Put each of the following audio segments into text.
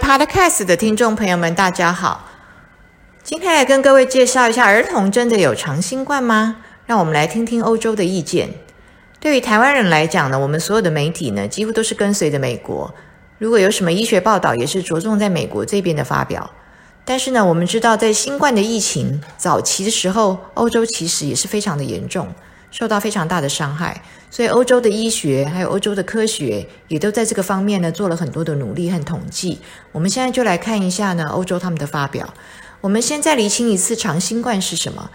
Podcast 的听众朋友们，大家好！今天来跟各位介绍一下，儿童真的有长新冠吗？让我们来听听欧洲的意见。对于台湾人来讲呢，我们所有的媒体呢，几乎都是跟随着美国。如果有什么医学报道，也是着重在美国这边的发表。但是呢，我们知道在新冠的疫情早期的时候，欧洲其实也是非常的严重。受到非常大的伤害，所以欧洲的医学还有欧洲的科学也都在这个方面呢做了很多的努力和统计。我们现在就来看一下呢欧洲他们的发表。我们先再厘清一次长新冠是什么。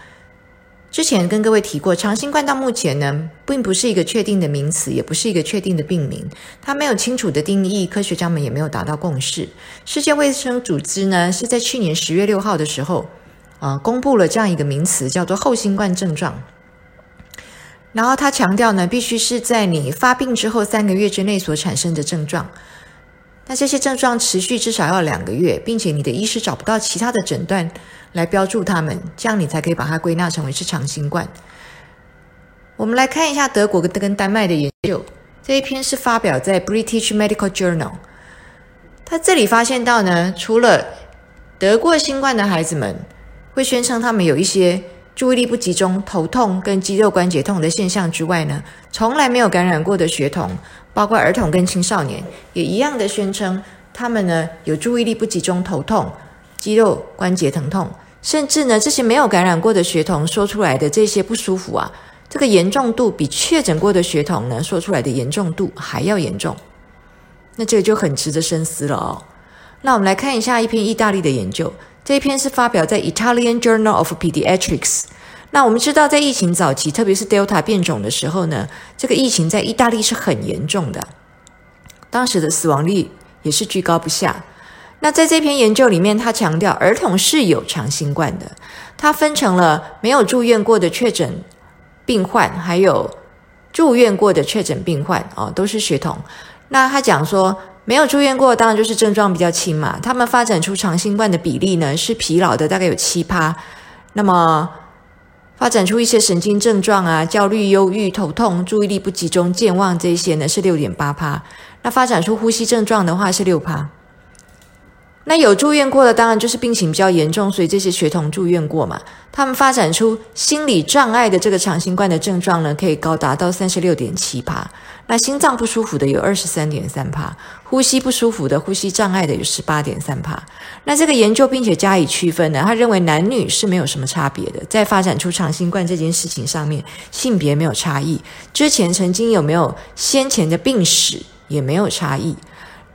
之前跟各位提过，长新冠到目前呢并不是一个确定的名词，也不是一个确定的病名，它没有清楚的定义，科学家们也没有达到共识。世界卫生组织呢是在去年十月六号的时候啊公布了这样一个名词，叫做后新冠症状。然后他强调呢，必须是在你发病之后三个月之内所产生的症状。那这些症状持续至少要两个月，并且你的医师找不到其他的诊断来标注他们，这样你才可以把它归纳成为是长新冠。我们来看一下德国跟丹麦的研究，这一篇是发表在 British Medical Journal。他这里发现到呢，除了得过新冠的孩子们会宣称他们有一些。注意力不集中、头痛跟肌肉关节痛的现象之外呢，从来没有感染过的学童，包括儿童跟青少年，也一样的宣称他们呢有注意力不集中、头痛、肌肉关节疼痛，甚至呢这些没有感染过的学童说出来的这些不舒服啊，这个严重度比确诊过的学童呢说出来的严重度还要严重。那这个就很值得深思了哦。那我们来看一下一篇意大利的研究。这一篇是发表在 Italian Journal of Pediatrics。那我们知道，在疫情早期，特别是 Delta 变种的时候呢，这个疫情在意大利是很严重的，当时的死亡率也是居高不下。那在这篇研究里面，他强调儿童是有长新冠的，它分成了没有住院过的确诊病患，还有住院过的确诊病患，哦，都是血统。那他讲说。没有住院过，当然就是症状比较轻嘛。他们发展出长新冠的比例呢，是疲劳的大概有七趴。那么发展出一些神经症状啊，焦虑、忧郁、头痛、注意力不集中、健忘这些呢，是六点八趴。那发展出呼吸症状的话是六趴。那有住院过的，当然就是病情比较严重，所以这些学童住院过嘛。他们发展出心理障碍的这个长新冠的症状呢，可以高达到三十六点七帕。那心脏不舒服的有二十三点三帕，呼吸不舒服的、呼吸障碍的有十八点三帕。那这个研究并且加以区分呢，他认为男女是没有什么差别的，在发展出长新冠这件事情上面，性别没有差异。之前曾经有没有先前的病史也没有差异。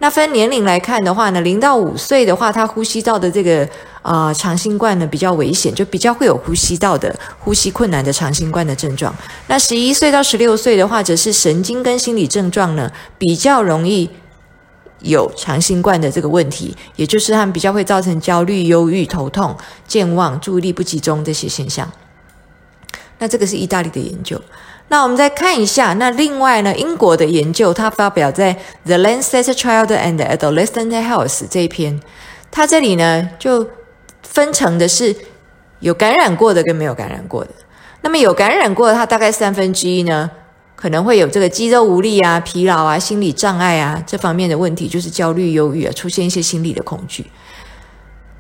那分年龄来看的话呢，零到五岁的话，他呼吸道的这个啊长新冠呢比较危险，就比较会有呼吸道的呼吸困难的长新冠的症状。那十一岁到十六岁的话，则是神经跟心理症状呢比较容易有长新冠的这个问题，也就是他们比较会造成焦虑、忧郁、头痛、健忘、注意力不集中这些现象。那这个是意大利的研究。那我们再看一下，那另外呢，英国的研究，它发表在《The Lancet Child and Adolescent Health》这一篇，它这里呢就分成的是有感染过的跟没有感染过的。那么有感染过的，它大概三分之一呢可能会有这个肌肉无力啊、疲劳啊、心理障碍啊这方面的问题，就是焦虑、忧郁啊，出现一些心理的恐惧。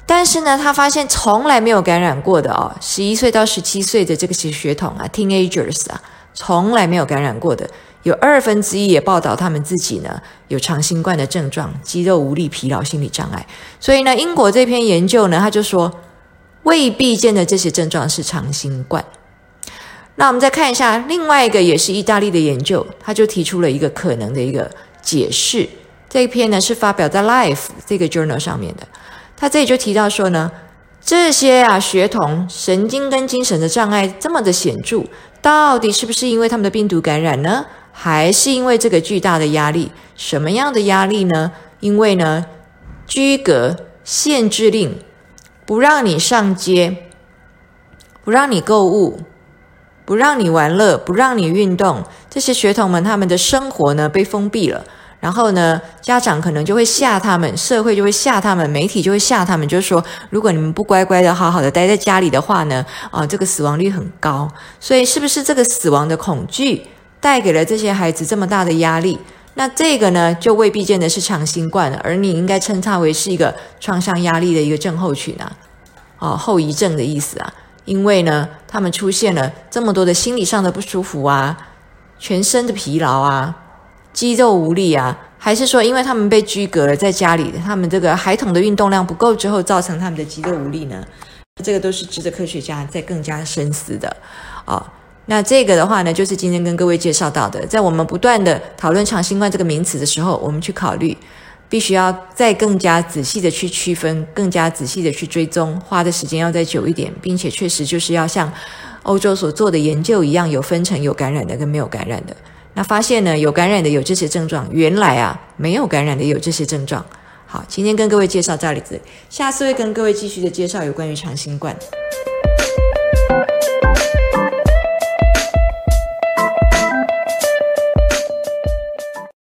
但是呢，他发现从来没有感染过的哦，十一岁到十七岁的这个血血统啊，teenagers 啊。从来没有感染过的，有二分之一也报道他们自己呢有长新冠的症状，肌肉无力、疲劳、心理障碍。所以呢，英国这篇研究呢，他就说未必见的这些症状是长新冠。那我们再看一下另外一个也是意大利的研究，他就提出了一个可能的一个解释。这一篇呢是发表在《Life》这个 journal 上面的，他这里就提到说呢。这些啊，学童神经跟精神的障碍这么的显著，到底是不是因为他们的病毒感染呢？还是因为这个巨大的压力？什么样的压力呢？因为呢，居格限制令不让你上街，不让你购物，不让你玩乐，不让你运动，这些学童们他们的生活呢被封闭了。然后呢，家长可能就会吓他们，社会就会吓他们，媒体就会吓他们，就是说，如果你们不乖乖的、好好的待在家里的话呢，啊，这个死亡率很高。所以，是不是这个死亡的恐惧带给了这些孩子这么大的压力，那这个呢，就未必见得是长新冠了，而你应该称它为是一个创伤压力的一个症候群啊，哦，后遗症的意思啊。因为呢，他们出现了这么多的心理上的不舒服啊，全身的疲劳啊，肌肉无力啊，还是说因为他们被居隔了在家里，他们这个孩童的运动量不够之后，造成他们的肌肉无力呢？这个都是值得科学家在更加深思的啊。那这个的话呢，就是今天跟各位介绍到的，在我们不断的讨论长新冠这个名词的时候，我们去考虑。必须要再更加仔细的去区分，更加仔细的去追踪，花的时间要再久一点，并且确实就是要像欧洲所做的研究一样，有分成有感染的跟没有感染的。发现呢，有感染的有这些症状，原来啊没有感染的有这些症状。好，今天跟各位介绍这里子，下次会跟各位继续的介绍有关于长新冠。